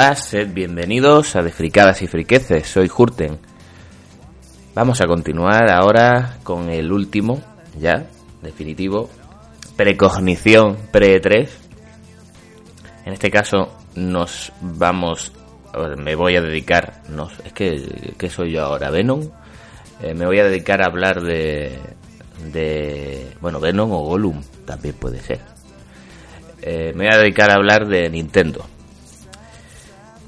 Hola, sed bienvenidos a De Fricadas y Friqueces, soy Hurten. Vamos a continuar ahora con el último, ya, definitivo, precognición pre-3. En este caso nos vamos, me voy a dedicar, es que, ¿qué soy yo ahora? ¿Venom? Eh, me voy a dedicar a hablar de, de, bueno, Venom o Gollum, también puede ser. Eh, me voy a dedicar a hablar de Nintendo.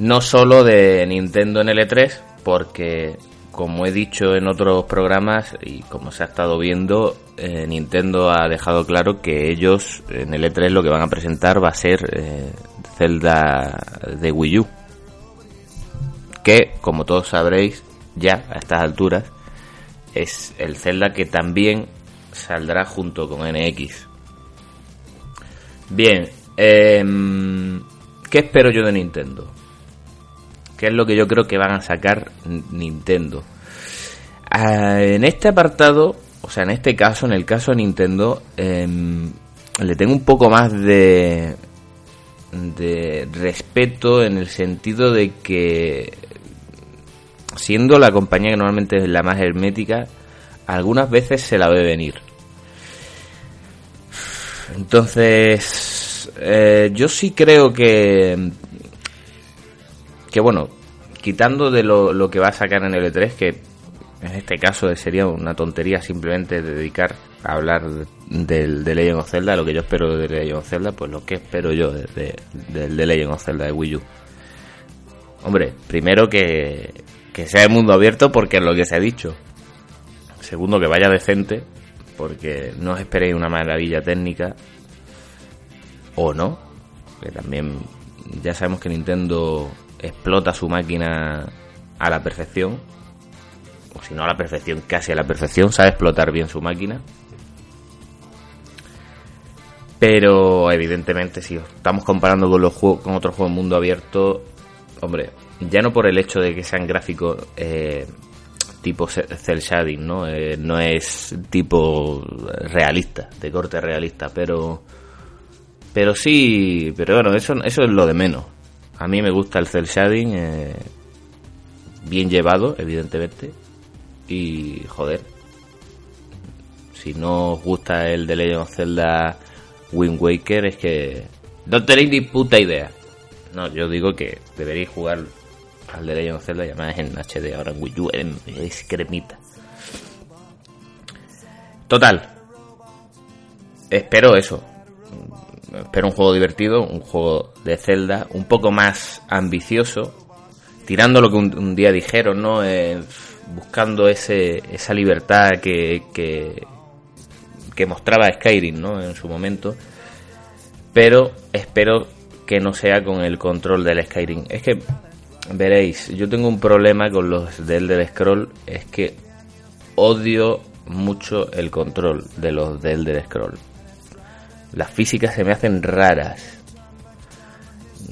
No solo de Nintendo en L3, porque como he dicho en otros programas y como se ha estado viendo, eh, Nintendo ha dejado claro que ellos en el E3 lo que van a presentar va a ser eh, Zelda de Wii U. Que, como todos sabréis, ya a estas alturas, es el Zelda que también saldrá junto con NX. Bien, em, ¿qué espero yo de Nintendo? ¿Qué es lo que yo creo que van a sacar Nintendo? Ah, en este apartado, o sea, en este caso, en el caso de Nintendo, em, le tengo un poco más de, de respeto en el sentido de que, siendo la compañía que normalmente es la más hermética, algunas veces se la ve venir. Entonces, eh, yo sí creo que que bueno, quitando de lo, lo, que va a sacar en el E3, que en este caso sería una tontería simplemente dedicar a hablar del de Legend of Zelda, lo que yo espero de Legend of Zelda, pues lo que espero yo del de, Legend of Zelda de Wii U. Hombre, primero que, que sea el mundo abierto porque es lo que se ha dicho. Segundo, que vaya decente, porque no os esperéis una maravilla técnica. O no, que también ya sabemos que Nintendo explota su máquina a la perfección, o si no a la perfección, casi a la perfección, sabe explotar bien su máquina. Pero evidentemente si estamos comparando con los juegos, con otros juegos mundo abierto, hombre, ya no por el hecho de que sean gráficos eh, tipo cel shading, ¿no? Eh, no es tipo realista, de corte realista, pero pero sí, pero bueno, eso eso es lo de menos. A mí me gusta el cel shading, eh, bien llevado, evidentemente. Y joder, si no os gusta el de Legend of Zelda Wind Waker, es que no tenéis ni puta idea. No, yo digo que deberíais jugar al de Legend of Zelda y además en HD, ahora en Wii U, es cremita. Total, espero eso, espero un juego divertido, un juego de Zelda, un poco más ambicioso, tirando lo que un, día dijeron, ¿no? Eh, buscando ese, esa libertad que, que, mostraba Skyrim, ¿no? En su momento. Pero espero que no sea con el control del Skyrim. Es que, veréis, yo tengo un problema con los del Elder Scroll, es que odio mucho el control de los del Elder Scroll las físicas se me hacen raras.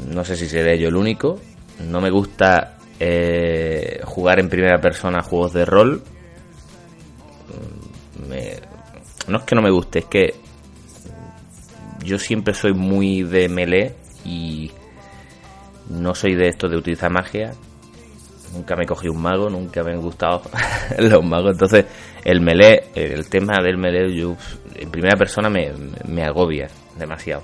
No sé si seré yo el único. No me gusta eh, jugar en primera persona juegos de rol. no es que no me guste, es que yo siempre soy muy de melee y no soy de esto de utilizar magia. Nunca me cogí un mago, nunca me han gustado los magos. Entonces, el melee, el tema del melee, yo en primera persona me, me agobia demasiado.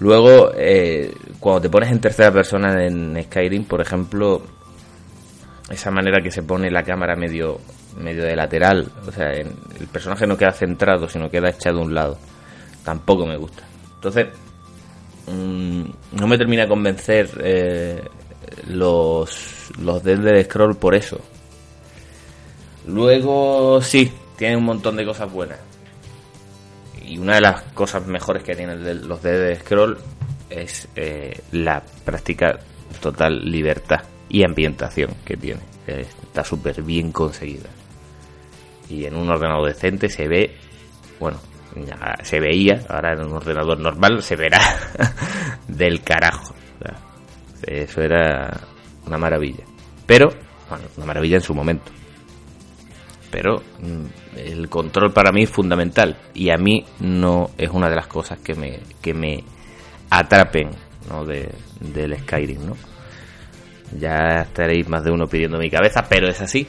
Luego, eh, cuando te pones en tercera persona en Skyrim, por ejemplo, esa manera que se pone la cámara medio, medio de lateral, o sea, el personaje no queda centrado, sino queda echado a un lado, tampoco me gusta. Entonces, mmm, no me termina de convencer eh, los, los de Scroll por eso. Luego, sí, tiene un montón de cosas buenas y una de las cosas mejores que tienen los de Scroll es eh, la práctica total libertad y ambientación que tiene. Está súper bien conseguida. Y en un ordenador decente se ve, bueno, se veía, ahora en un ordenador normal se verá del carajo. eso era una maravilla. Pero, bueno, una maravilla en su momento pero mm, el control para mí es fundamental y a mí no es una de las cosas que me, que me atrapen ¿no? de, del Skyrim. ¿no? Ya estaréis más de uno pidiendo mi cabeza, pero es así.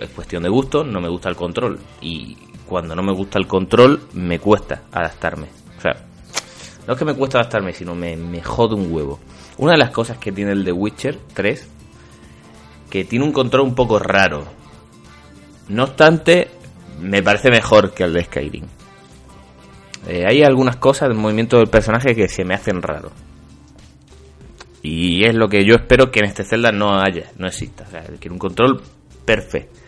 es cuestión de gusto, no me gusta el control. Y cuando no me gusta el control, me cuesta adaptarme. O sea, no es que me cuesta adaptarme, sino me, me jode un huevo. Una de las cosas que tiene el de Witcher 3, que tiene un control un poco raro. No obstante, me parece mejor que el de Skyrim. Eh, hay algunas cosas del movimiento del personaje que se me hacen raro. Y es lo que yo espero que en este Zelda no haya, no exista. O sea, quiero un control perfecto.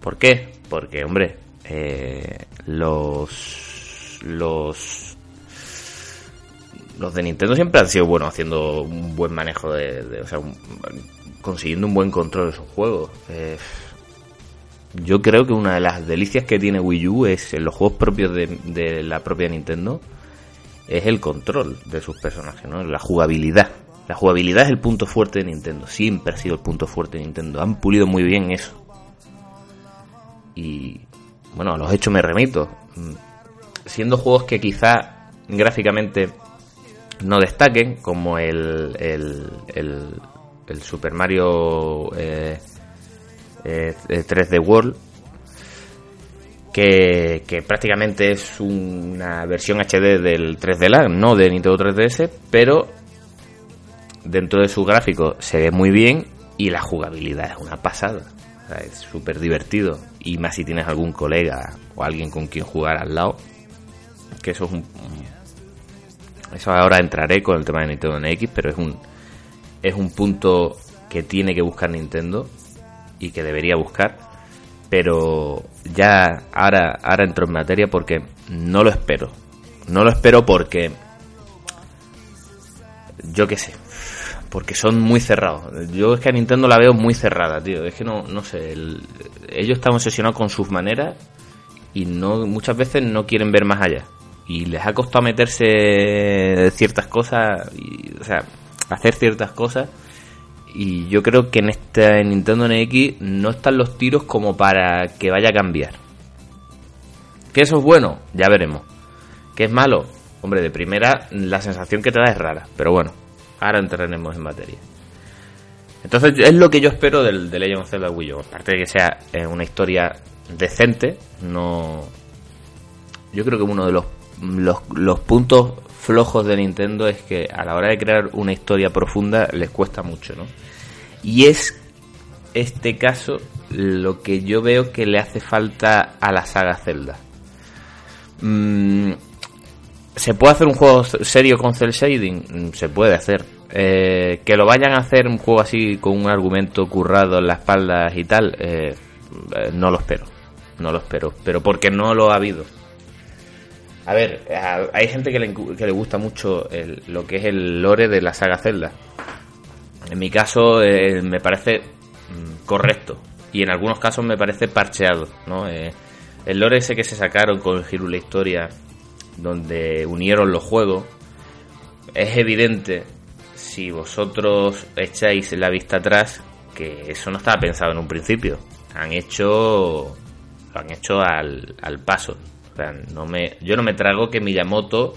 ¿Por qué? Porque, hombre, eh, los. Los. Los de Nintendo siempre han sido buenos haciendo un buen manejo de. o sea, consiguiendo un buen control de sus juegos. Eh, yo creo que una de las delicias que tiene Wii U es en los juegos propios de, la propia Nintendo es el control de sus personajes, ¿no? La jugabilidad. La jugabilidad es el punto fuerte de Nintendo. Siempre ha sido el punto fuerte de Nintendo. Han pulido muy bien eso. Y bueno, a los hechos me remito. Siendo juegos que quizá gráficamente no destaquen, como el, el, el, Super Mario eh, 3D eh, World, que, que, prácticamente es una versión HD del 3D Land, no de Nintendo 3DS, pero dentro de su gráfico se ve muy bien y la jugabilidad es una pasada. es súper divertido. Y más si tienes algún colega o alguien con quien jugar al lado. Que eso es un. Eso ahora entraré con el tema de Nintendo NX, pero es un. Es un punto que tiene que buscar Nintendo y que debería buscar. Pero ya ahora, ahora entro en materia porque no lo espero. No lo espero porque. Yo qué sé. Porque son muy cerrados. Yo es que a Nintendo la veo muy cerrada, tío. Es que no, no sé. ellos están obsesionados con sus maneras y no muchas veces no quieren ver más allá. Y les ha costado meterse ciertas cosas, y, o sea, hacer ciertas cosas y yo creo que en este Nintendo NX no están los tiros como para que vaya a cambiar. ¿Que eso es bueno? Ya veremos. ¿Que es malo? Hombre, de primera la sensación que te da es rara. Pero bueno, ahora entraremos en materia. Entonces es lo que yo espero del, de Legend of Zelda Wii U. Aparte de que sea eh, una historia decente, no... Yo creo que uno de los, los, los puntos flojos de Nintendo es que a la hora de crear una historia profunda les cuesta mucho, ¿no? Y es este caso lo que yo veo que le hace falta a la saga Zelda. Mm, ¿Se puede hacer un juego serio con cel shading? Mm, se puede hacer. Eh, que lo vayan a hacer un juego así con un argumento currado en la espalda y tal, eh, eh, no lo espero. No lo espero. Pero porque no lo ha habido. A ver, hay gente que le, que le gusta mucho lo que es el lore de la saga Zelda. En mi caso eh, me parece mm, correcto y en algunos casos me parece parcheado. ¿no? Eh, el lore ese que se sacaron con el la Historia, donde unieron los juegos, es evidente si vosotros echáis la vista atrás que eso no estaba pensado en un principio. Han hecho lo han hecho al, al paso. No me, yo no me trago que Miyamoto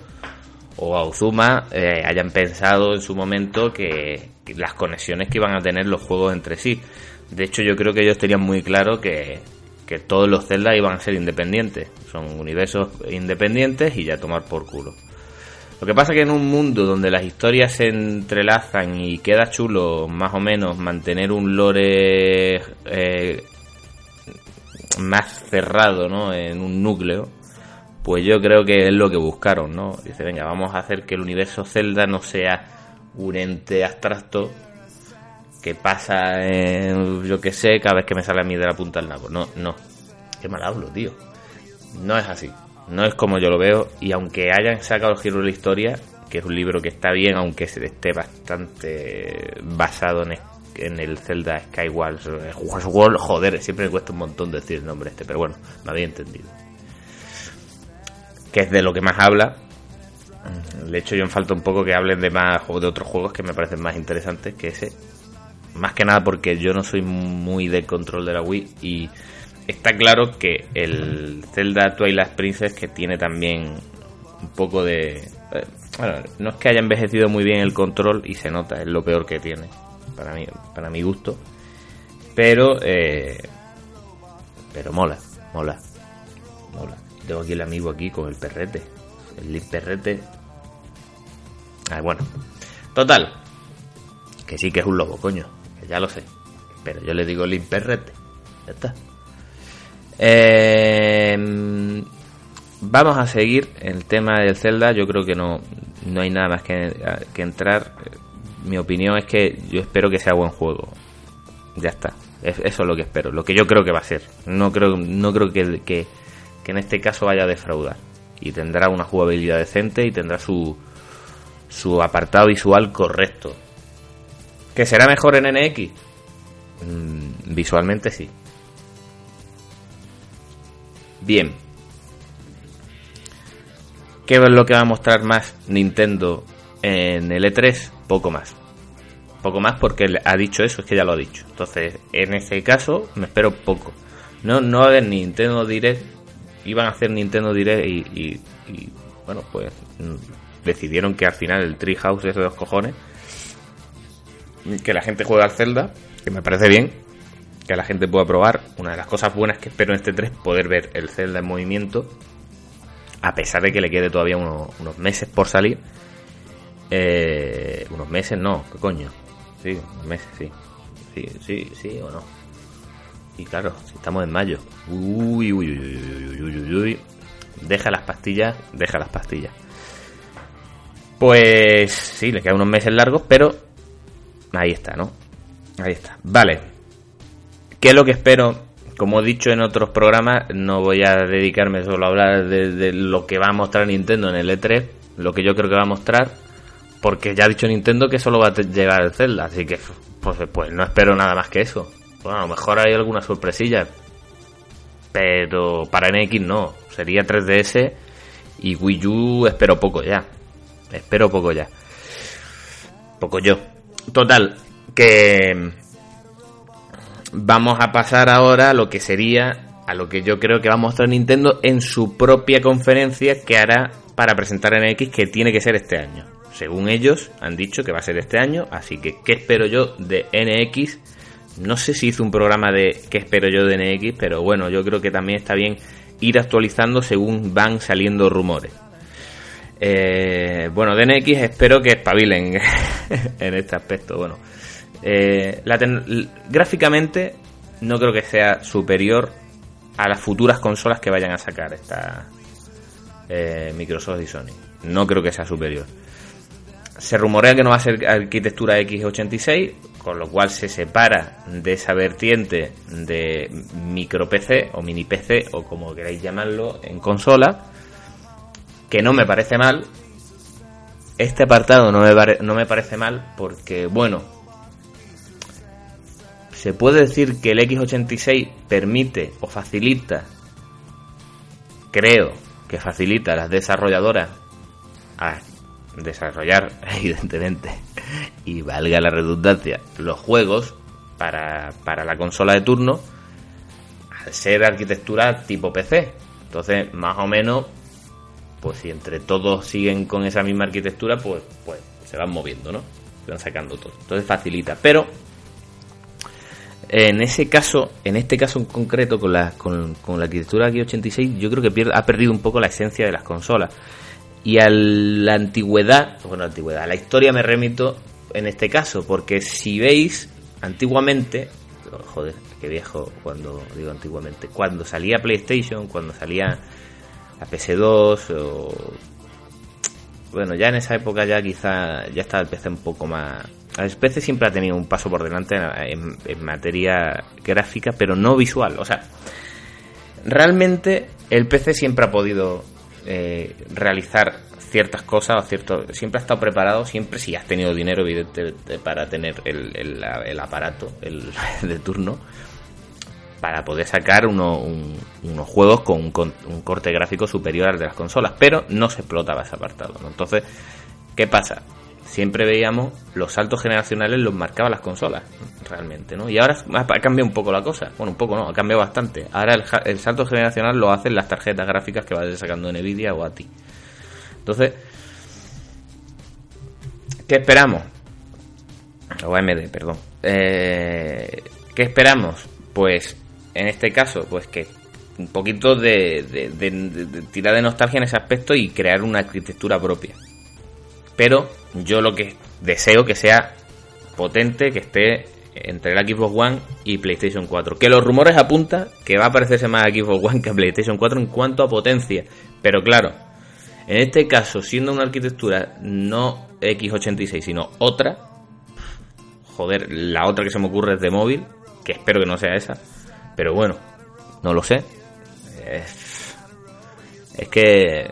o Aozuma eh, hayan pensado en su momento que, las conexiones que iban a tener los juegos entre sí. De hecho, yo creo que ellos tenían muy claro que, que todos los Zelda iban a ser independientes. Son universos independientes y ya tomar por culo. Lo que pasa que en un mundo donde las historias se entrelazan y queda chulo más o menos mantener un lore eh, más cerrado ¿no? en un núcleo, pues yo creo que es lo que buscaron, ¿no? Dice, venga, vamos a hacer que el universo Zelda no sea un ente abstracto que pasa, en, yo que sé, cada vez que me sale a mí de la punta del nabo. No, no. Qué mal hablo, tío. No es así. No es como yo lo veo. Y aunque hayan sacado el giro de la historia, que es un libro que está bien, aunque esté bastante basado en, en el Zelda Skyward joder, siempre me cuesta un montón decir el nombre este, pero bueno, me había entendido que es de lo que más habla. De hecho, yo me falta un poco que hablen de más de otros juegos que me parecen más interesantes que ese. Más que nada porque yo no soy muy de control de la Wii y está claro que el Zelda Twilight Princess que tiene también un poco de... Eh, bueno, no es que haya envejecido muy bien el control y se nota, es lo peor que tiene. para mí, para mi gusto. Pero, eh, pero mola, mola, mola. Tengo aquí el amigo aquí con el perrete, el perrete. Ah, bueno, total, que sí que es un lobo, coño, ya lo sé. Pero yo le digo Link perrete, ya está. Eh, vamos a seguir el tema del Zelda. Yo creo que no, no hay nada más que, que entrar. Mi opinión es que yo espero que sea buen juego. Ya está. Eso es lo que espero. Lo que yo creo que va a ser. No creo, no creo que, que en este caso vaya a defraudar. Y tendrá una jugabilidad decente y tendrá su, su apartado visual correcto. ¿Que será mejor en NX? Mm, visualmente sí. Bien. ¿Qué es lo que va a mostrar más Nintendo en el E3? Poco más. Poco más porque ha dicho eso, es que ya lo ha dicho. Entonces, en ese caso, me espero poco. No, no va a haber Nintendo Direct. Iban a hacer Nintendo Direct y, bueno, pues mm, decidieron que al final el Treehouse es de dos cojones. Que la gente juegue al Zelda, que me parece bien. Que la gente pueda probar. Una de las cosas buenas que espero en este 3 poder ver el Zelda en movimiento a pesar de que le quede todavía unos, meses por salir. Eh, unos meses no, ¿qué coño? Sí, unos meses, sí. Sí, sí, sí o no. Y claro, si estamos en mayo. Uy, uy, uy, uy, uy, uy, uy. Deja las pastillas, deja las pastillas. Pues sí, le quedan unos meses largos, pero ahí está, ¿no? Ahí está. Vale. ¿Qué es lo que espero como he dicho en otros programas, no voy a dedicarme solo a hablar de, lo que va a mostrar Nintendo en el E3, lo que yo creo que va a mostrar, porque ya ha dicho Nintendo que solo va a llegar el Zelda, así que pues, pues no espero nada más que eso. Bueno, a lo mejor hay alguna sorpresilla, pero para NX no, sería 3DS y Wii U espero poco ya, espero poco ya, poco yo. Total, que vamos a pasar ahora a lo que sería a lo que yo creo que va a mostrar Nintendo en su propia conferencia que hará para presentar NX que tiene que ser este año. Según ellos han dicho que va a ser este año, así que ¿qué espero yo de NX? No sé si hizo un programa de ¿qué espero yo de NX? Pero bueno, yo creo que también está bien ir actualizando según van saliendo rumores. Eh, bueno, de NX espero que espabilen en este aspecto. Bueno, eh, gráficamente no creo que sea superior a las futuras consolas que vayan a sacar esta eh, Microsoft y Sony. No creo que sea superior. Se rumorea que no va a ser arquitectura x86, con lo cual se separa de esa vertiente de micro PC o mini PC o como queráis llamarlo en consola, que no me parece mal. Este apartado no me, no me parece mal porque, bueno, se puede decir que el X86 permite o facilita, creo que facilita a las desarrolladoras a desarrollar, evidentemente, y valga la redundancia, los juegos para, para la consola de turno al ser arquitectura tipo PC. Entonces, más o menos, pues si entre todos siguen con esa misma arquitectura, pues, pues se van moviendo, ¿no? Se van sacando todo. Entonces facilita. Pero en ese caso, en este caso en concreto, con la, con, la arquitectura aquí 86, yo creo que ha perdido un poco la esencia de las consolas. Y a la antigüedad, bueno, antigüedad, a la historia me remito en este caso, porque si veis, antiguamente, joder, qué viejo cuando digo antiguamente, cuando salía PlayStation, cuando salía la PS2, o, bueno, ya en esa época ya quizá ya estaba el PC un poco más el PC siempre ha tenido un paso por delante en, materia gráfica, pero no visual. O sea, realmente el PC siempre ha podido eh, realizar ciertas cosas cierto siempre ha estado preparado siempre si has tenido dinero evidentemente para tener el, aparato el de turno para poder sacar unos juegos con un, corte gráfico superior al de las consolas pero no se explotaba ese apartado entonces qué pasa siempre veíamos los saltos generacionales los marcaban las consolas, realmente, ¿no? Y ahora ha cambiado un poco la cosa. Bueno, un poco no, ha cambiado bastante. Ahora el, salto generacional lo hacen las tarjetas gráficas que vayas sacando Nvidia o a ti. Entonces, ¿qué esperamos? o AMD, perdón. Eh, ¿Qué esperamos? Pues en este caso, pues que un poquito de, de, tirar de nostalgia en ese aspecto y crear una arquitectura propia. Pero yo lo que deseo que sea potente, que esté entre el Xbox One y PlayStation 4. Que los rumores apuntan que va a parecerse más a Xbox One que a PlayStation 4 en cuanto a potencia. Pero claro, en este caso, siendo una arquitectura no x86, sino otra, joder, la otra que se me ocurre es de móvil, que espero que no sea esa, pero bueno, no lo sé. Es, es que...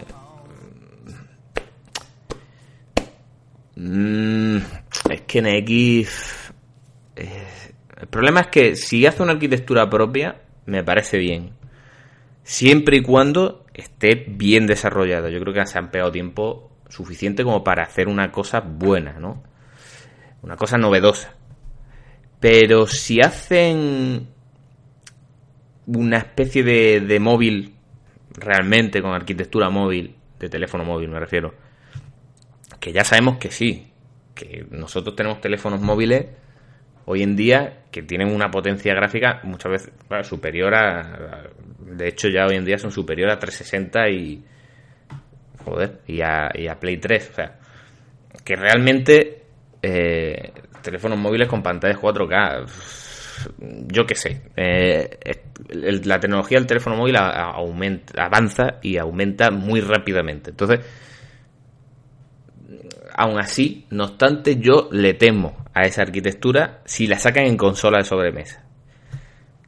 Mm, es que en X... Eh, el problema es que si hace una arquitectura propia, me parece bien. Siempre y cuando esté bien desarrollada. Yo creo que se han pegado tiempo suficiente como para hacer una cosa buena, ¿no? Una cosa novedosa. Pero si hacen una especie de, de móvil realmente con arquitectura móvil, de teléfono móvil me refiero, que ya sabemos que sí, que nosotros tenemos teléfonos móviles hoy en día que tienen una potencia gráfica muchas veces superior a, de hecho ya hoy en día son superior a 360 y joder y a, y a Play 3 o sea que realmente eh, teléfonos móviles con pantallas 4K yo qué sé, eh, la tecnología del teléfono móvil aumenta, avanza y aumenta muy rápidamente. Entonces, aún así, no obstante, yo le temo a esa arquitectura si la sacan en consola de sobremesa.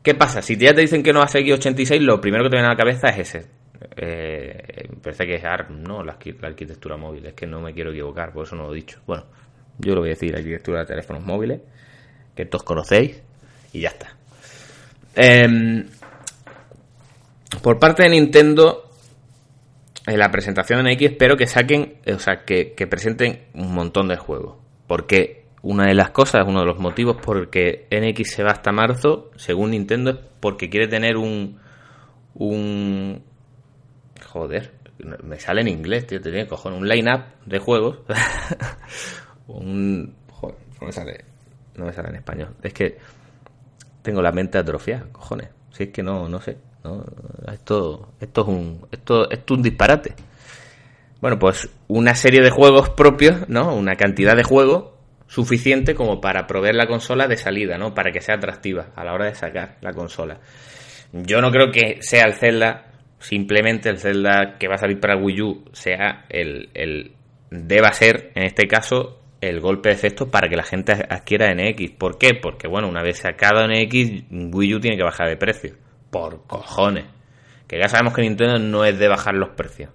¿Qué pasa? Si ya te dicen que no va a ser x86, lo primero que te viene a la cabeza es ese. Eh, parece que es ARM, ¿no? La, la, arquitectura móvil. Es que no me quiero equivocar, por eso no lo he dicho. Bueno, yo lo voy a decir, arquitectura de teléfonos móviles, que todos conocéis y ya está. Em, por parte de Nintendo, en la presentación de X espero que saquen, o sea, que, presenten un montón de juegos. Porque una de las cosas, uno de los motivos por que NX se va hasta marzo, según Nintendo, es porque quiere tener un. un. Joder, me sale en inglés, tío, te tiene cojones. Un line-up de juegos. un. Joder, no me sale. No me sale en español. Es que tengo la mente atrofiada, cojones. Si es que no, no sé. Esto, esto es un, esto, esto es un disparate. Bueno, pues una serie de juegos propios, ¿no? Una cantidad de juegos suficiente como para proveer la consola de salida, ¿no? Para que sea atractiva a la hora de sacar la consola. Yo no creo que sea el Zelda, simplemente el Zelda que va a salir para Wii U sea el, el deba ser, en este caso, el golpe de efecto para que la gente adquiera NX. ¿Por qué? Porque, bueno, una vez sacado NX, Wii U tiene que bajar de precio. Por cojones. Que ya sabemos que Nintendo no es de bajar los precios.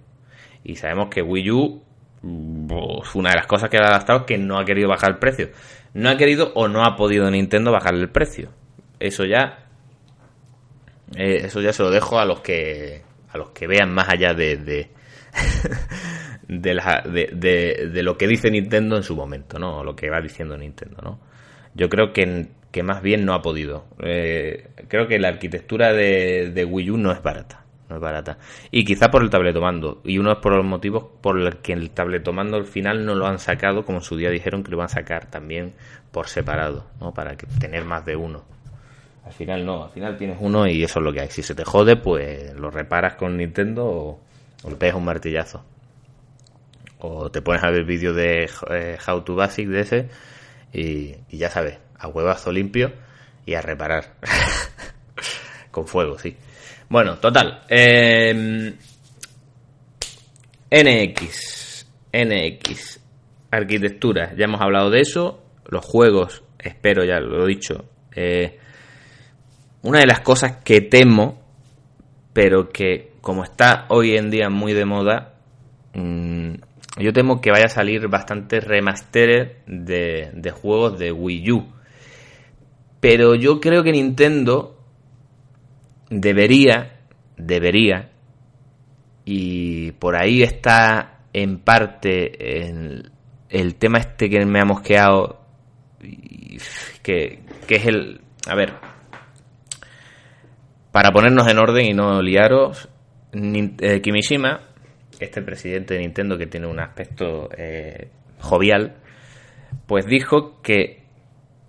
Y sabemos que Wii U, una de las cosas que ha adaptado es que no ha querido bajar el precio. No ha querido o no ha podido Nintendo bajarle el precio. Eso ya. Eh, eso ya se lo dejo a los que. a los que vean más allá de, de, lo que dice Nintendo en su momento, ¿no? O lo que va diciendo Nintendo, ¿no? Yo creo que, que más bien no ha podido. Eh, creo que la arquitectura de, Wii U no es barata. No es barata. Y quizá por el tabletomando. Y uno es por los motivos por los que el tabletomando al final no lo han sacado, como en su día dijeron que lo van a sacar también por separado, ¿no? Para que, tener más de uno. Al final no, al final tienes uno y eso es lo que hay. Si se te jode, pues lo reparas con Nintendo o, o le pegas un martillazo o te pones a ver vídeos de eh, How to Basic de ese y, ya sabes, a huevazo limpio y a reparar. Con fuego, sí. Bueno, total. Em, NX. NX. Arquitectura. Ya hemos hablado de eso. Los juegos, espero, ya lo he dicho. Eh, una de las cosas que temo, pero que como está hoy en día muy de moda, mm, yo temo que vaya a salir bastante remaster de, de juegos de Wii U. Pero yo creo que Nintendo debería, debería, y por ahí está en parte el, el tema este que me ha mosqueado, que, que es el... A ver, para ponernos en orden y no liaros, eh, Kimishima este presidente de Nintendo que tiene un aspecto eh, jovial, pues dijo que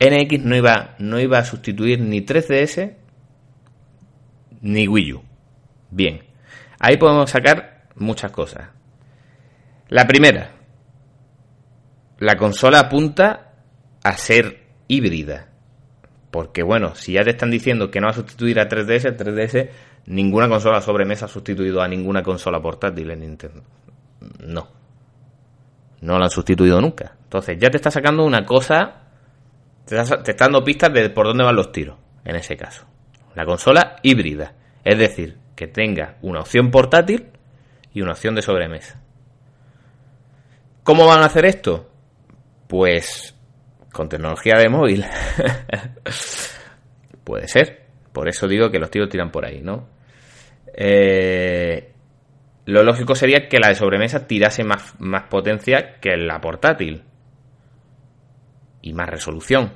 NX no iba, no iba a sustituir ni 3DS ni Wii U. Bien, ahí podemos sacar muchas cosas. La primera, la consola apunta a ser híbrida. Porque bueno, si ya te están diciendo que no va a sustituir a 3DS, 3DS, ninguna consola sobremesa ha sustituido a ninguna consola portátil en Nintendo. No. No la han sustituido nunca. Entonces ya te está sacando una cosa, te está, dando pistas de por dónde van los tiros, en ese caso. La consola híbrida. Es decir, que tenga una opción portátil y una opción de sobremesa. ¿Cómo van a hacer esto? Pues con tecnología de móvil. Puede ser. Por eso digo que los tiros tiran por ahí, ¿no? Eh, lo lógico sería que la de sobremesa tirase más, más potencia que la portátil. Y más resolución.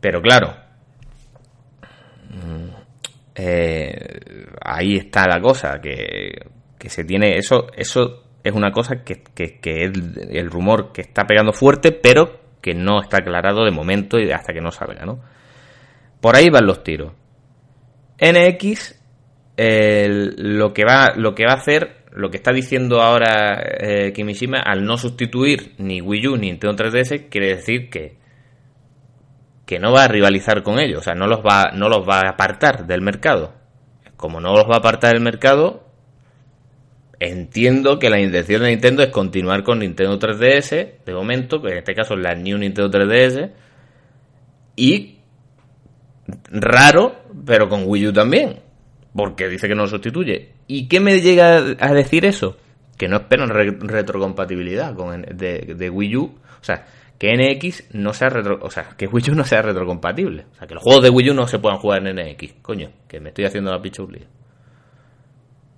Pero claro. Mm, eh, ahí está la cosa. Que, que se tiene. Eso. Eso es una cosa que, que, el rumor que está pegando fuerte, pero que no está aclarado de momento y hasta que no salga, ¿no? Por ahí van los tiros. NX lo que va lo que va a hacer lo que está diciendo ahora eh, Kimishima al no sustituir ni Wii U ni Nintendo 3DS quiere decir que que no va a rivalizar con ellos, o sea, no los va no los va a apartar del mercado. Como no los va a apartar del mercado, entiendo que la intención de Nintendo es continuar con Nintendo 3DS, de momento, que en este caso es la New Nintendo 3DS, y raro, pero con Wii U también, porque dice que no lo sustituye. ¿Y qué me llega a decir eso? Que no esperan retrocompatibilidad con de, de, Wii U, o sea, que NX no sea retro, o sea, que Wii U no sea retrocompatible, o sea, que los juegos de Wii U no se puedan jugar en NX, coño, que me estoy haciendo la pichulía.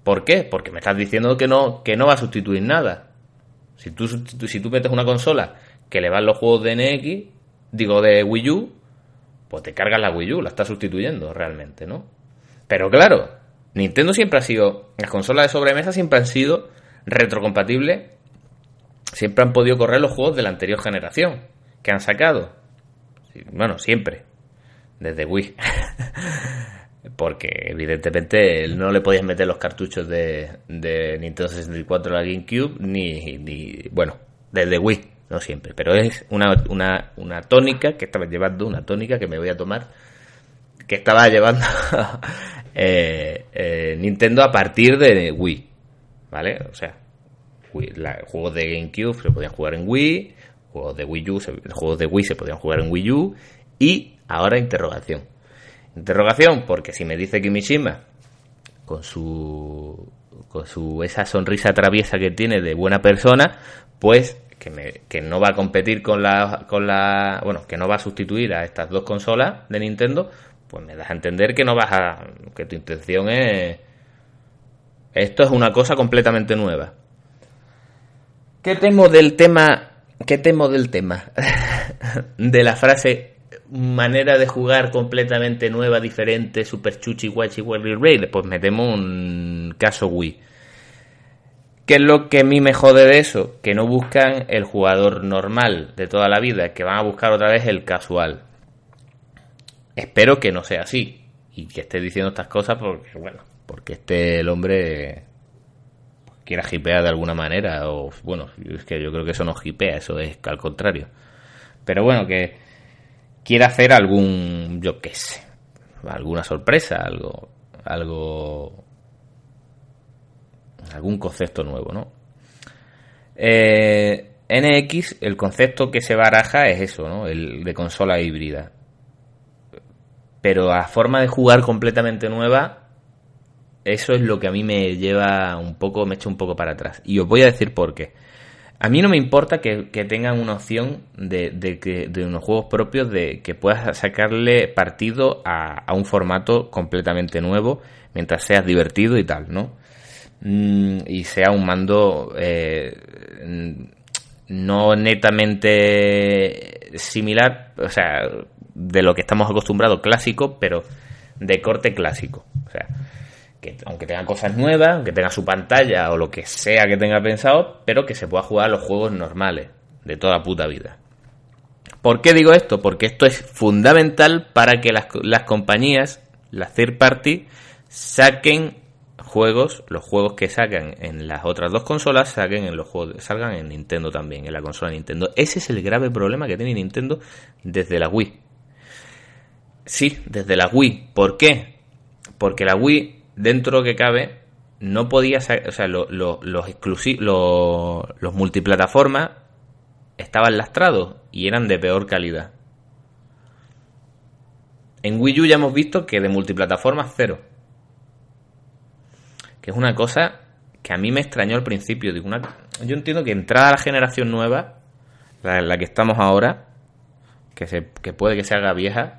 ¿Por qué? Porque me estás diciendo que no, que no va a sustituir nada. Si tú, si tú metes una consola que le van los juegos de NX, digo de Wii U, pues te cargas la Wii U, la está sustituyendo realmente, ¿no? Pero claro, Nintendo siempre ha sido, las consolas de sobremesa siempre han sido retrocompatibles, siempre han podido correr los juegos de la anterior generación que han sacado. Bueno, siempre, desde Wii. porque evidentemente no le podías meter los cartuchos de, Nintendo 64 a la GameCube ni, ni, bueno, desde Wii, no siempre, pero es una, una, una tónica que estaba llevando, una tónica que me voy a tomar, que estaba llevando eh, eh, Nintendo a partir de Wii, ¿vale? O sea, juegos de GameCube se podían jugar en Wii, juegos de Wii U, juegos de Wii se podían jugar en Wii U y ahora interrogación Interrogación, porque si me dice Kimishima, con su, con su esa sonrisa traviesa que tiene de buena persona, pues que, me, que no va a competir con la, con la, bueno, que no va a sustituir a estas dos consolas de Nintendo, pues me das a entender que no vas a, que tu intención es, esto es una cosa completamente nueva. ¿Qué temo del tema? ¿Qué temo del tema? de la frase manera de jugar completamente nueva, diferente, super chuchi, guachi, Wally Rail, pues metemos un caso Wii. ¿Qué es lo que a mí me jode de eso? Que no buscan el jugador normal de toda la vida, que van a buscar otra vez el casual. Espero que no sea así y que esté diciendo estas cosas porque, bueno, porque este el hombre quiera hipear de alguna manera o, bueno, es que yo creo que eso no hipea, eso es al contrario. Pero bueno, que quiere hacer algún, yo qué sé, alguna sorpresa, algo, algo, algún concepto nuevo, ¿no? Eh, NX, el concepto que se baraja es eso, ¿no? El de consola híbrida. Pero a forma de jugar completamente nueva, eso es lo que a mí me lleva un poco, me echa un poco para atrás. Y os voy a decir por qué. A mí no me importa que, tengan una opción de, de, unos juegos propios de que puedas sacarle partido a, un formato completamente nuevo mientras seas divertido y tal, ¿no? Mm, y sea un mando eh, no netamente similar, o sea, de lo que estamos acostumbrados, clásico, pero de corte clásico. O sea, que aunque tenga cosas nuevas, aunque tenga su pantalla o lo que sea que tenga pensado, pero que se pueda jugar los juegos normales de toda puta vida. ¿Por qué digo esto? Porque esto es fundamental para que las, las compañías, las third party, saquen juegos, los juegos que sacan en las otras dos consolas saquen en los juegos, salgan en Nintendo también, en la consola Nintendo. Ese es el grave problema que tiene Nintendo desde la Wii. Sí, desde la Wii. ¿Por qué? Porque la Wii, dentro que cabe, no podía, o sea, los exclusivos, los multiplataformas estaban lastrados y eran de peor calidad. En Wii U ya hemos visto que de multiplataformas cero. Que es una cosa que a mí me extrañó al principio. Digo. Yo entiendo que entrada a la generación nueva, la, la que estamos ahora, que, se, puede que se haga vieja,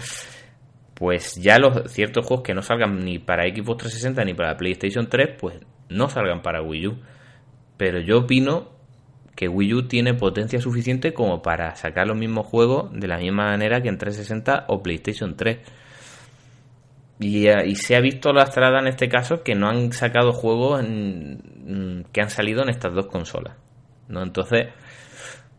pues ya los ciertos juegos que no salgan ni para Xbox 360 ni para PlayStation 3, pues no salgan para Wii U. Pero yo opino que Wii U tiene potencia suficiente como para sacar los mismos juegos de la misma manera que en 360 o PlayStation 3. Y, y se ha visto lastrada en este caso que no han sacado juegos que han salido en estas dos consolas. ¿no? Entonces,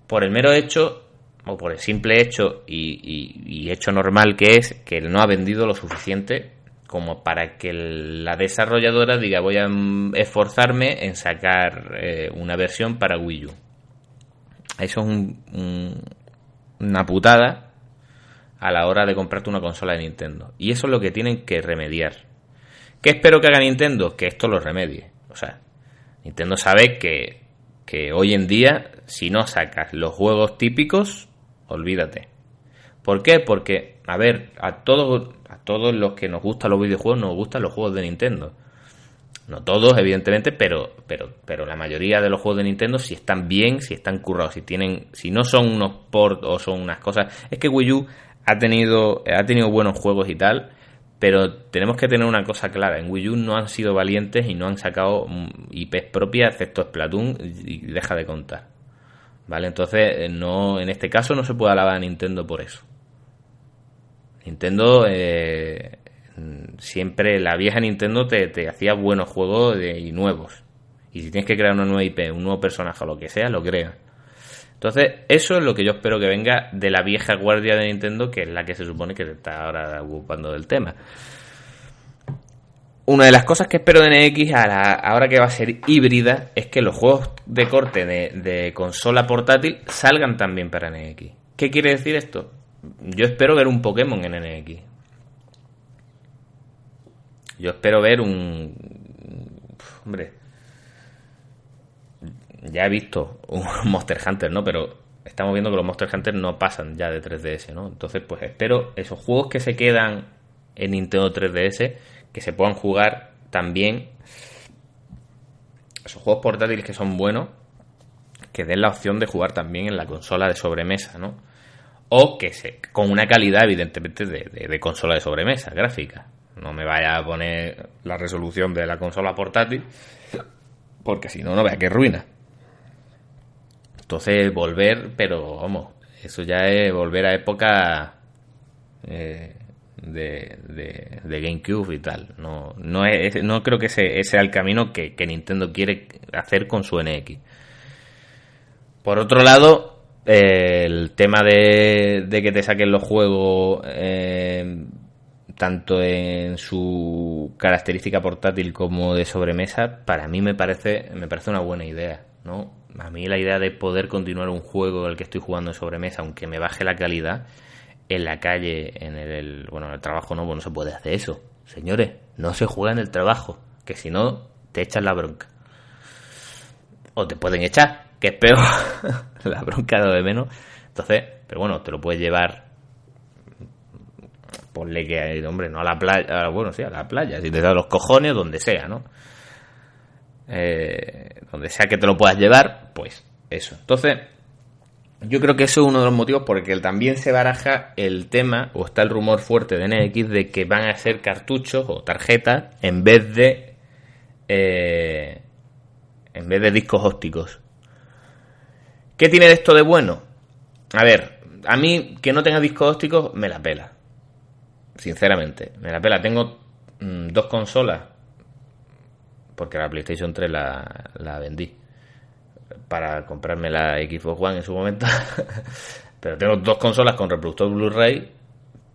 por el mero hecho, o por el simple hecho y, hecho normal que es, que no ha vendido lo suficiente como para que la desarrolladora diga voy a esforzarme en sacar eh, una versión para Wii U. Eso es una putada a la hora de comprarte una consola de Nintendo. Y eso es lo que tienen que remediar. ¿Qué espero que haga Nintendo? Que esto lo remedie. O sea, Nintendo sabe que, que hoy en día, si no sacas los juegos típicos, olvídate. ¿Por qué? Porque, a ver, a todos, a todos los que nos gustan los videojuegos nos gustan los juegos de Nintendo. No todos, evidentemente, pero, pero, pero la mayoría de los juegos de Nintendo si están bien, si están currados, si tienen, si no son unos ports o son unas cosas. Es que Wii U ha tenido, ha tenido buenos juegos y tal, pero tenemos que tener una cosa clara. En Wii U no han sido valientes y no han sacado IPs propias, excepto Splatoon, y deja de contar. ¿Vale? Entonces, eh, no, en este caso no se puede alabar a Nintendo por eso. Nintendo, eh, siempre, la vieja Nintendo te, hacía buenos juegos y nuevos. Y si tienes que crear una nueva IP, un nuevo personaje o lo que sea, lo crea. Entonces, eso es lo que yo espero que venga de la vieja guardia de Nintendo, que es la que se supone que está ahora ocupando del tema. Una de las cosas que espero de NX ahora que va a ser híbrida es que los juegos de corte de, consola portátil salgan también para NX. ¿Qué quiere decir esto? Yo espero ver un Pokémon en NX. Yo espero ver un... Hombre. Ya he visto un Monster Hunter, ¿no? Pero estamos viendo que los Monster Hunter no pasan ya de 3DS, ¿no? Entonces, pues espero esos juegos que se quedan en Nintendo 3DS que se puedan jugar también esos juegos portátiles que son buenos que den la opción de jugar también en la consola de sobremesa, ¿no? O que se, con una calidad evidentemente de, consola de sobremesa, gráfica. No me vaya a poner la resolución de la consola portátil, porque si no, no vea que ruina. Entonces, volver, pero vamos, eso ya es volver a época eh, de, de, GameCube y tal. No, no, es, no creo que ese, sea el camino que, Nintendo quiere hacer con su NX. Por otro lado, el tema de, que te saquen los juegos eh, tanto en su característica portátil como de sobremesa, para mí me parece, me parece una buena idea, ¿no? A mí la idea de poder continuar un juego el que estoy jugando en sobremesa, aunque me baje la calidad, en la calle, en el, bueno, en el trabajo no, pues no se puede hacer eso. Señores, no se juega en el trabajo, que si no te echan la bronca. O te pueden echar, que es peor. la bronca lo de menos. Entonces, pero bueno, te lo puedes llevar ponle que, hombre, no a la playa, bueno, sí, a la playa, si te da los cojones, donde sea, ¿no? Eh, donde sea que te lo puedas llevar, pues eso. Entonces, yo creo que eso es uno de los motivos por el que también se baraja el tema, o está el rumor fuerte de NX, de que van a ser cartuchos o tarjetas en vez de. Eh, en vez de discos ópticos. ¿Qué tiene de esto de bueno? A ver, a mí que no tenga discos ópticos me la pela. Sinceramente, me la pela. Tengo mm, dos consolas, porque la PlayStation 3 la vendí para comprarme la Xbox One en su momento. Pero tengo dos consolas con reproductor Blu-ray.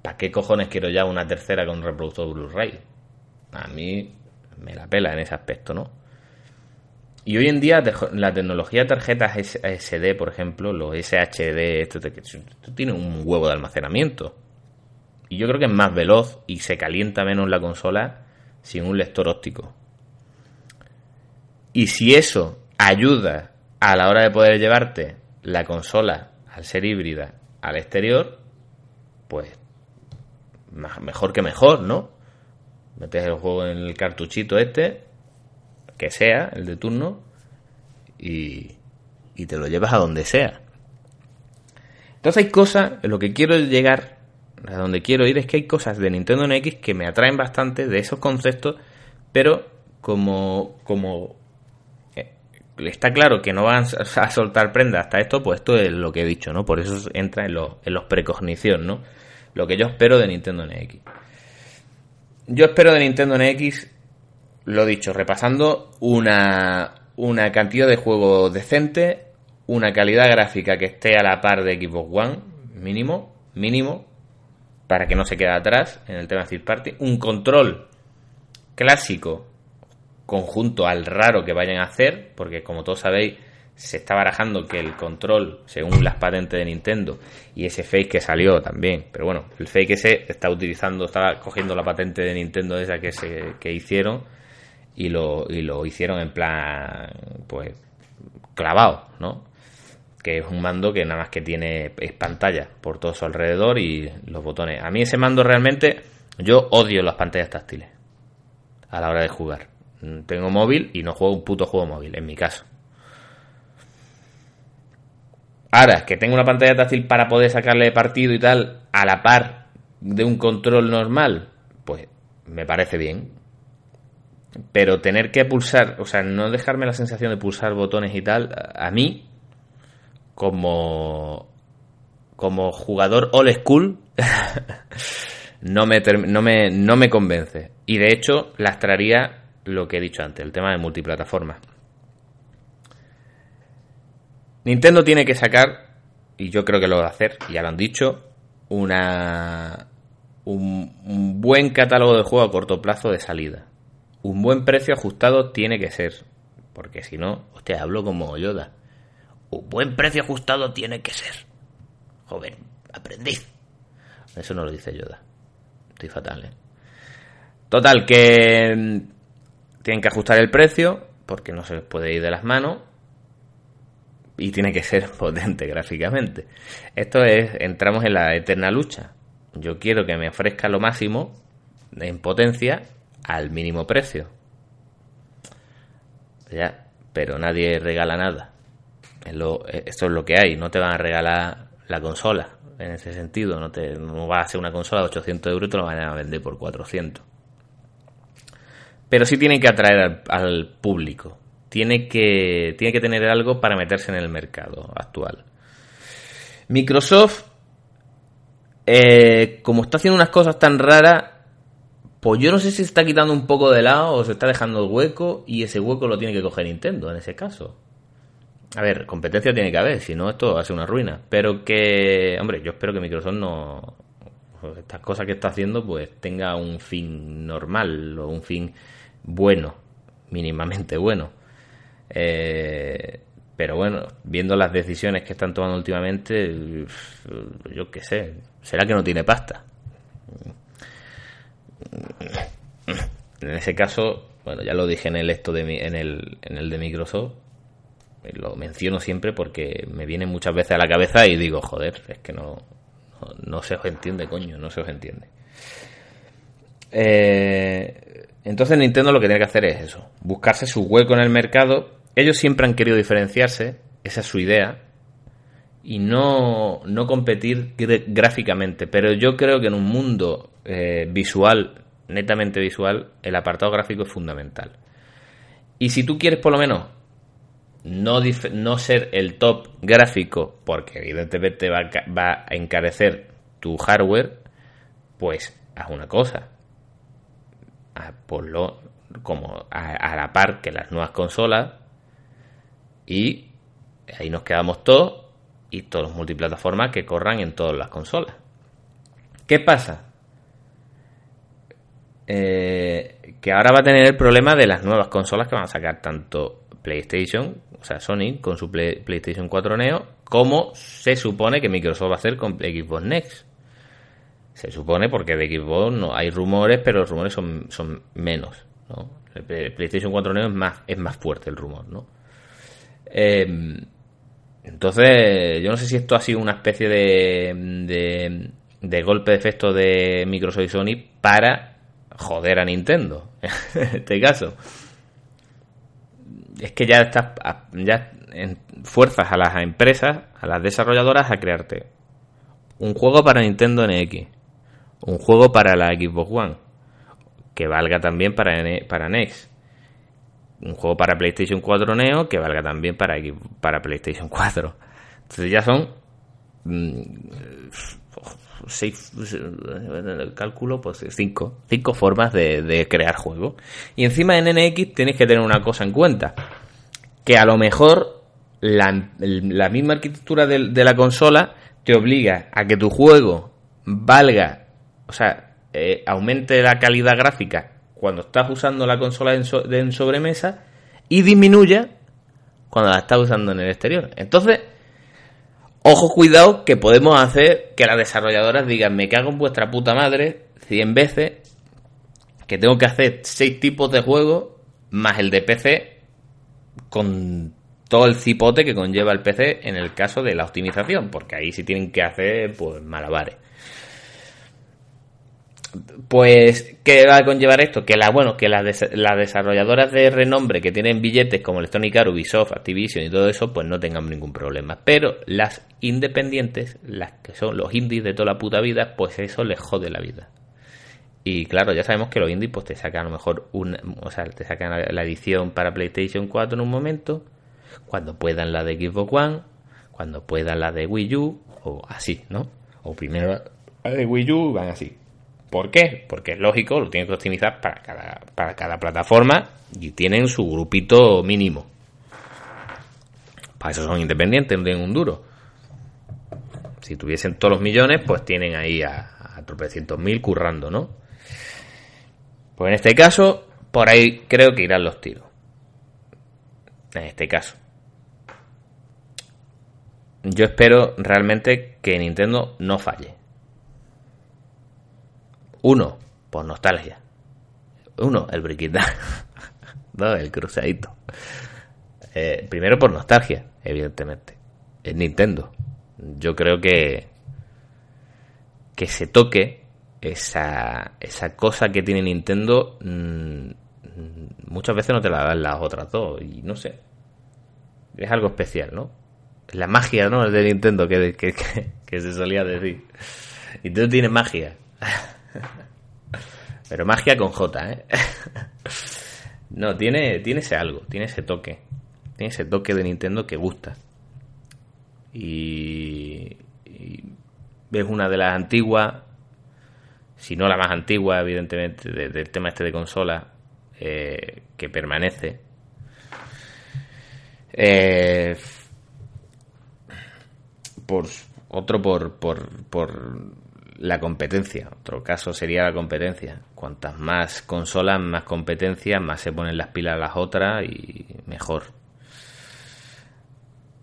¿Para qué cojones quiero ya una tercera con reproductor Blu-ray? A mí me la pela en ese aspecto, ¿no? Y hoy en día la tecnología de tarjetas SD, por ejemplo, los SHD, esto, esto tiene un huevo de almacenamiento. Y yo creo que es más veloz y se calienta menos la consola sin un lector óptico. Y si eso ayuda a la hora de poder llevarte la consola al ser híbrida al exterior, pues mejor que mejor, ¿no? Metes el juego en el cartuchito este, que sea, el de turno, y, y te lo llevas a donde sea. Entonces hay cosas, en lo que quiero llegar, a donde quiero ir, es que hay cosas de Nintendo NX que me atraen bastante de esos conceptos, pero como, como está claro que no van a soltar prenda hasta esto, pues esto es lo que he dicho, ¿no? Por eso entra en los, en los precognición, ¿no? Lo que yo espero de Nintendo NX. Yo espero de Nintendo NX, lo dicho, repasando una, una cantidad de juego decente, una calidad gráfica que esté a la par de Xbox One, mínimo, mínimo, para que no se quede atrás en el tema de third party, un control clásico conjunto al raro que vayan a hacer, porque como todos sabéis, se está barajando que el control, según las patentes de Nintendo, y ese fake que salió también, pero bueno, el fake ese está utilizando, estaba cogiendo la patente de Nintendo esa que, se, que hicieron y lo, y lo hicieron en plan, pues, clavado, ¿no? Que es un mando que nada más que tiene es pantalla por todo su alrededor y los botones. A mí ese mando realmente, yo odio las pantallas táctiles a la hora de jugar. Tengo móvil y no juego un puto juego móvil, en mi caso Ahora, que tengo una pantalla táctil para poder sacarle partido y tal, a la par de un control normal, pues me parece bien. Pero tener que pulsar, o sea, no dejarme la sensación de pulsar botones y tal, a mí, como, como jugador old school, no, me, no, me, no me convence. Y de hecho, lastraría lo que he dicho antes, el tema de multiplataforma. Nintendo tiene que sacar, y yo creo que lo va a hacer, ya lo han dicho, una, un, buen catálogo de juego a corto plazo de salida. Un buen precio ajustado tiene que ser, porque si no, hostia, hablo como Yoda. Un buen precio ajustado tiene que ser. Joven, aprendiz. Eso no lo dice Yoda. Estoy fatal, ¿eh? Total, que tienen que ajustar el precio, porque no se les puede ir de las manos y tiene que ser potente gráficamente. Esto es, entramos en la eterna lucha. Yo quiero que me ofrezca lo máximo en potencia al mínimo precio. Ya, pero nadie regala nada. esto es lo que hay, no te van a regalar la consola en ese sentido. No, te, no va a ser una consola de 800 euros y te lo van a vender por 400. Pero sí tienen que atraer al público tiene que, tiene que tener algo para meterse en el mercado actual. Microsoft, eh, como está haciendo unas cosas tan raras, pues yo no sé si se está quitando un poco de lado o se está dejando el hueco y ese hueco lo tiene que coger Nintendo en ese caso. A ver, competencia tiene que haber, si no esto va a ser una ruina. Pero que, hombre, yo espero que Microsoft no... Estas cosas que está haciendo pues tenga un fin normal o un fin bueno, mínimamente bueno. Eh, pero bueno, viendo las decisiones que están tomando últimamente, yo qué sé, será que no tiene pasta. En ese caso, bueno, ya lo dije en el esto de en el, en el de Microsoft, lo menciono siempre porque me viene muchas veces a la cabeza y digo, joder, es que no, no, se os entiende, coño, no se os entiende. Eh, entonces Nintendo lo que tiene que hacer es eso, buscarse su hueco en el mercado ellos siempre han querido diferenciarse, esa es su idea, y no, no competir gráficamente. Pero yo creo que en un mundo eh, visual, netamente visual, el apartado gráfico es fundamental. Y si tú quieres por lo menos no, no ser el top gráfico, porque evidentemente va a, va a encarecer tu hardware, pues haz una cosa. Ponlo como a la par que las nuevas consolas y ahí nos quedamos todos y todos los multiplataformas que corran en todas las consolas. ¿Qué pasa? Eh, que ahora va a tener el problema de las nuevas consolas que van a sacar tanto PlayStation, o sea, Sony con su PlayStation 4 Neo, como se supone que Microsoft va a hacer con Xbox Next. Se supone porque de Xbox no hay rumores, pero los rumores son, son menos. ¿no? El PlayStation 4 Neo es más, es más fuerte el rumor, ¿no? Em, entonces, yo no sé si esto ha sido una especie de, de, golpe de efecto de Microsoft y Sony para joder a Nintendo, en este caso. Es que ya estás, ya fuerzas a las empresas, a las desarrolladoras a crearte un juego para Nintendo NX, un juego para la Xbox One, que valga también para, para Next, un juego para PlayStation 4 Neo que valga también para, para PlayStation 4. Entonces ya son mm, seis, el cálculo, pues cinco, cinco formas de, crear juego. Y encima en NX tienes que tener una cosa en cuenta, que a lo mejor la, la misma arquitectura de, la consola te obliga a que tu juego valga, o sea, eh, aumente la calidad gráfica cuando estás usando la consola en, sobremesa y disminuya cuando la estás usando en el exterior. Entonces, ojo, cuidado, que podemos hacer que las desarrolladoras digan, me cago en vuestra puta madre 100 veces, que tengo que hacer 6 tipos de juegos, más el de PC, con todo el cipote que conlleva el PC en el caso de la optimización, porque ahí sí tienen que hacer pues malabares. Pues, ¿qué va a conllevar esto? Que la, bueno, que las, desarrolladoras de renombre que tienen billetes como Electronic Arts, Ubisoft, Activision y todo eso, pues no tengan ningún problema. Pero las independientes, las que son los indies de toda la puta vida, pues eso les jode la vida. Y claro, ya sabemos que los indies pues te sacan a lo mejor una, o sea, te sacan la edición para PlayStation 4 en un momento, cuando puedan la de Xbox One, cuando puedan la de Wii U, o así, ¿no? O primero la de Wii U van así. ¿Por qué? Porque es lógico, lo tienen que optimizar para cada, para cada plataforma y tienen su grupito mínimo. Para eso son independientes, no tienen un duro. Si tuviesen todos los millones, pues tienen ahí a, a tropecientos mil currando, ¿no? Pues en este caso, por ahí creo que irán los tiros. En este caso. Yo espero realmente que Nintendo no falle. Uno, por nostalgia. Uno, el briquita. Dos, el cruzadito. Eh, primero por nostalgia, evidentemente. Es Nintendo. Yo creo que que se toque esa, esa cosa que tiene Nintendo mm, muchas veces no te la dan las otras dos y no sé es algo especial ¿no? la magia ¿no? de Nintendo que, que, que se solía decir Nintendo tiene magia Pero magia con J, ¿eh? no, tiene, tiene ese algo, tiene ese toque. Tiene ese toque de Nintendo que gusta. Y, es una de las antiguas, si no la más antigua, evidentemente, del tema este de consola, eh, que permanece. Eh, por otro por, por, por la competencia. Otro caso sería la competencia. Cuantas más consolas, más competencia, más se ponen las pilas las otras y mejor.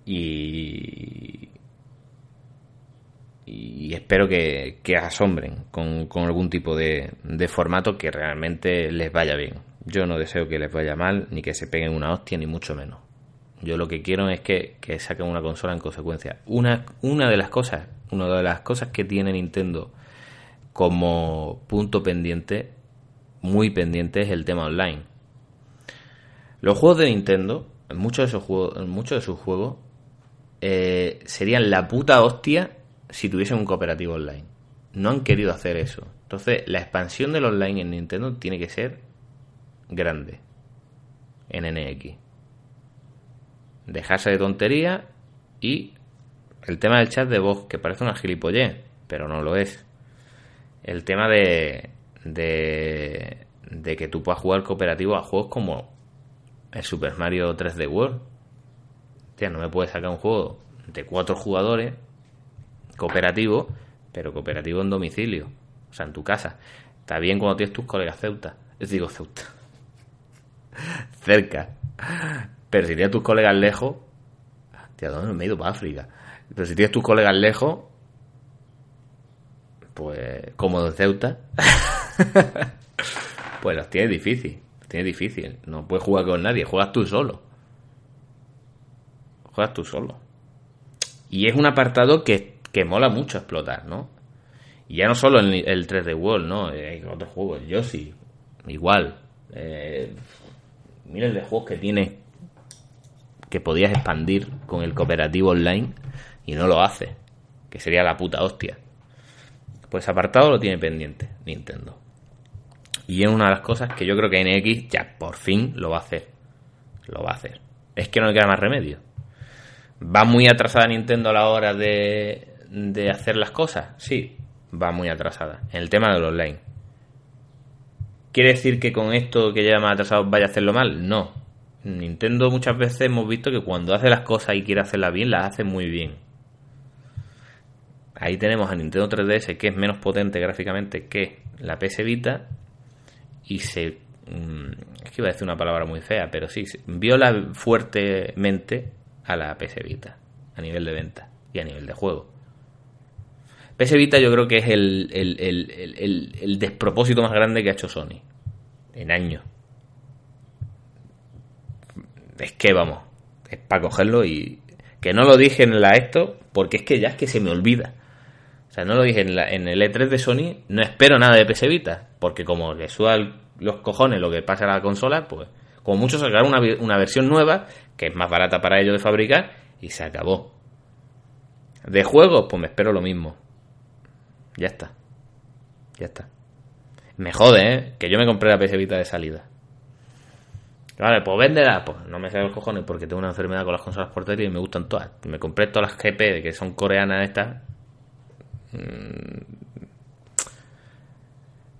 Y, y espero que, asombren con, algún tipo de, de formato que realmente les vaya bien. Yo no deseo que les vaya mal, ni que se peguen una hostia, ni mucho menos. Yo lo que quiero es que, que saquen una consola en consecuencia. Una, una de las cosas una de las cosas que tiene Nintendo como punto pendiente, muy pendiente, es el tema online. Los juegos de Nintendo, en muchos de sus juegos, eh, serían la puta hostia si tuviesen un cooperativo online. No han querido hacer eso. Entonces, la expansión del online en Nintendo tiene que ser grande en NX. Dejarse de tontería y el tema del chat de voz, que parece una gilipollez, pero no lo es. El tema de, de, de que tú puedas jugar cooperativo a juegos como el Super Mario 3D World. Tía, no me puedes sacar un juego de cuatro jugadores, cooperativo, pero cooperativo en domicilio, o sea, en tu casa. Está bien cuando tienes tus colegas Ceuta. Digo Ceuta. Cerca. Pero si tienes tus colegas lejos, tía, ¿dónde me he ido para África? Pero si tienes tus colegas lejos, pues como de Ceuta, pues los tienes difícil. Tienes difícil. No puedes jugar con nadie, juegas tú solo. Juegas tú solo. Y es un apartado que, que mola mucho explotar, ¿no? Y ya no solo en el 3D World, ¿no? Hay otros juegos, yo sí, igual. Eh, miles de juegos que tiene que podías expandir con el cooperativo online y no lo hace, que sería la puta hostia. Pues apartado lo tiene pendiente Nintendo. Y es una de las cosas que yo creo que NX ya por fin lo va a hacer. Lo va a hacer. Es que no le queda más remedio. ¿Va muy atrasada Nintendo a la hora de, de hacer las cosas? Sí, va muy atrasada. En el tema del online. ¿Quiere decir que con esto que lleva más atrasado vaya a hacerlo mal? No. Nintendo muchas veces hemos visto que cuando hace las cosas y quiere hacerlas bien, las hace muy bien. Ahí tenemos a Nintendo 3DS que es menos potente gráficamente que la PS Vita y se... Mm, es que iba a decir una palabra muy fea, pero sí, viola fuertemente a la PS Vita a nivel de venta y a nivel de juego. PS Vita yo creo que es el, el, despropósito más grande que ha hecho Sony en años. Es que vamos, es para cogerlo y que no lo dije en la esto porque es que ya es que se me olvida. O sea, no lo dije en, la, en el E3 de Sony, no espero nada de PS Vita, porque como le suda los cojones lo que pasa a la consola, pues como mucho sacar una, una versión nueva que es más barata para ellos de fabricar y se acabó. De juegos, pues me espero lo mismo. Ya está. Ya está. Me jode, ¿eh? Que yo me compré la PS Vita de salida. Vale, pues véndela. Pues no me sale los cojones porque tengo una enfermedad con las consolas portátiles y me gustan todas. Me compré todas las GP que son coreanas estas. Mm.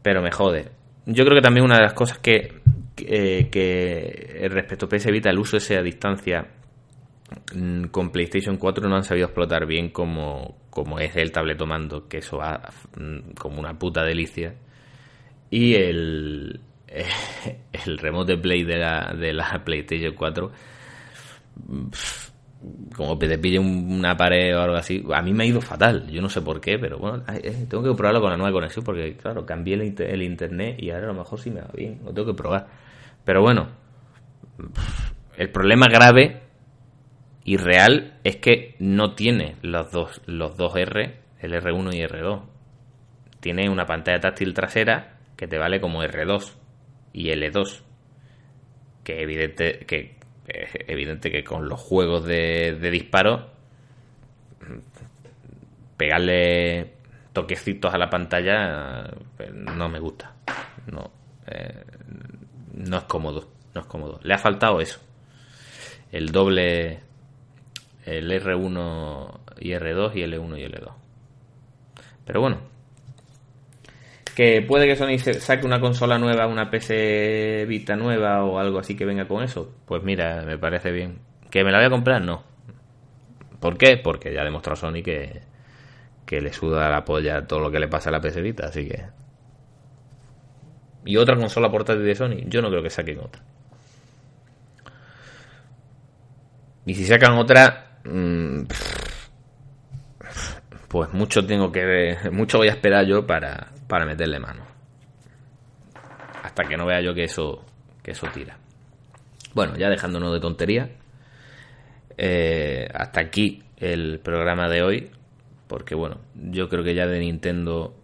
Pero me jode. Yo creo que también una de las cosas que, que, que respecto a PS Vita, el uso ese a distancia mm, con PlayStation 4 no han sabido explotar bien como, como es el tabletomando, que eso va mm, como una puta delicia. Y el, el remote play de la, de la PlayStation 4, como te pille una pared o algo así, a mí me ha ido fatal. Yo no sé por qué, pero bueno, eh, tengo que probarlo con la nueva conexión porque, claro, cambié el, internet y ahora a lo mejor sí me va bien. Lo tengo que probar. Pero bueno, el problema grave y real es que no tiene los dos, los dos R, el R1 y R2. Tiene una pantalla táctil trasera que te vale como R2 y L2. Que evidente que es evidente que con los juegos de, disparo pegarle toquecitos a la pantalla pues, no me gusta. No, eh, no es cómodo, no es cómodo. Le ha faltado eso. El doble el R1 y R2 y L1 y L2. Pero bueno, que puede que Sony saque una consola nueva, una PC Vita nueva o algo así que venga con eso. Pues mira, me parece bien. ¿Que me la voy a comprar? No. ¿Por qué? Porque ya ha demostrado Sony que, que le suda la polla todo lo que le pasa a la PC Vita, así que... Y otra consola portátil de Sony, yo no creo que saquen otra. Y si sacan otra, Mm, pues mucho tengo que mucho voy a esperar yo para, para meterle mano. Hasta que no vea yo que eso, que eso tira. Bueno, ya dejándonos de tontería. Eh, hasta aquí el programa de hoy. Porque bueno, yo creo que ya de Nintendo,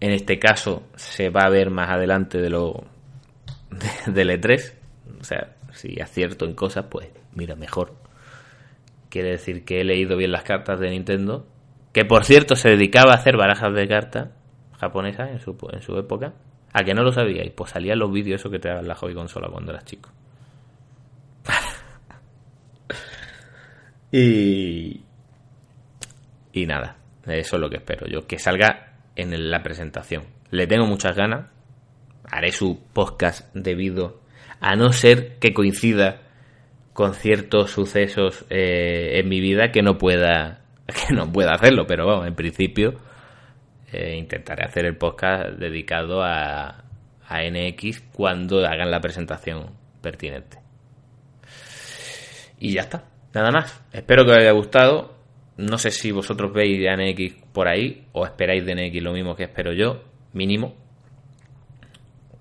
en este caso, se va a ver más adelante de lo del E3. O sea, si acierto en cosas, pues mira, mejor quiere decir que he leído bien las cartas de Nintendo, que por cierto se dedicaba a hacer barajas de cartas japonesas en su, en su época. A que no lo sabíais, pues salían los vídeos eso que te daban la hobby consola cuando eras chico. y. Y nada, eso es lo que espero yo, que salga en la presentación. Le tengo muchas ganas, haré su podcast debido a no ser que coincida con ciertos sucesos eh, en mi vida que no pueda que no pueda hacerlo, pero vamos, en principio eh, intentaré hacer el podcast dedicado a, a NX cuando hagan la presentación pertinente. Y ya está, nada más. Espero que os haya gustado. No sé si vosotros veis a NX por ahí o esperáis de NX lo mismo que espero yo, mínimo.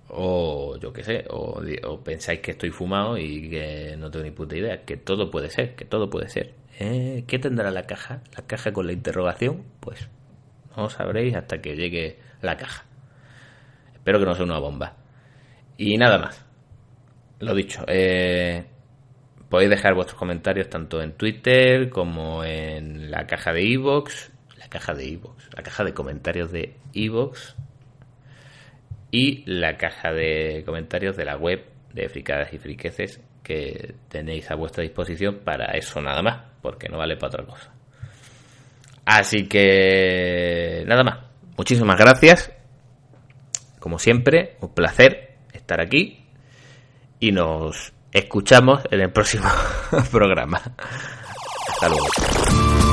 O yo qué sé, o, pensáis que estoy fumado y que no tengo ni puta idea. Que todo puede ser, que todo puede ser. ¿Eh? ¿Qué tendrá la caja? La caja con la interrogación, pues no sabréis hasta que llegue la caja. Espero que no sea una bomba. Y nada más. Lo dicho, eh, podéis dejar vuestros comentarios tanto en Twitter como en la caja de iVoox, la caja de iVoox, la caja de comentarios de iVoox y la caja de comentarios de la web de Fricadas y Friqueces que tenéis a vuestra disposición para eso nada más, porque no vale para otra cosa. Así que nada más. Muchísimas gracias. Como siempre, un placer estar aquí y nos escuchamos en el próximo programa. Hasta luego.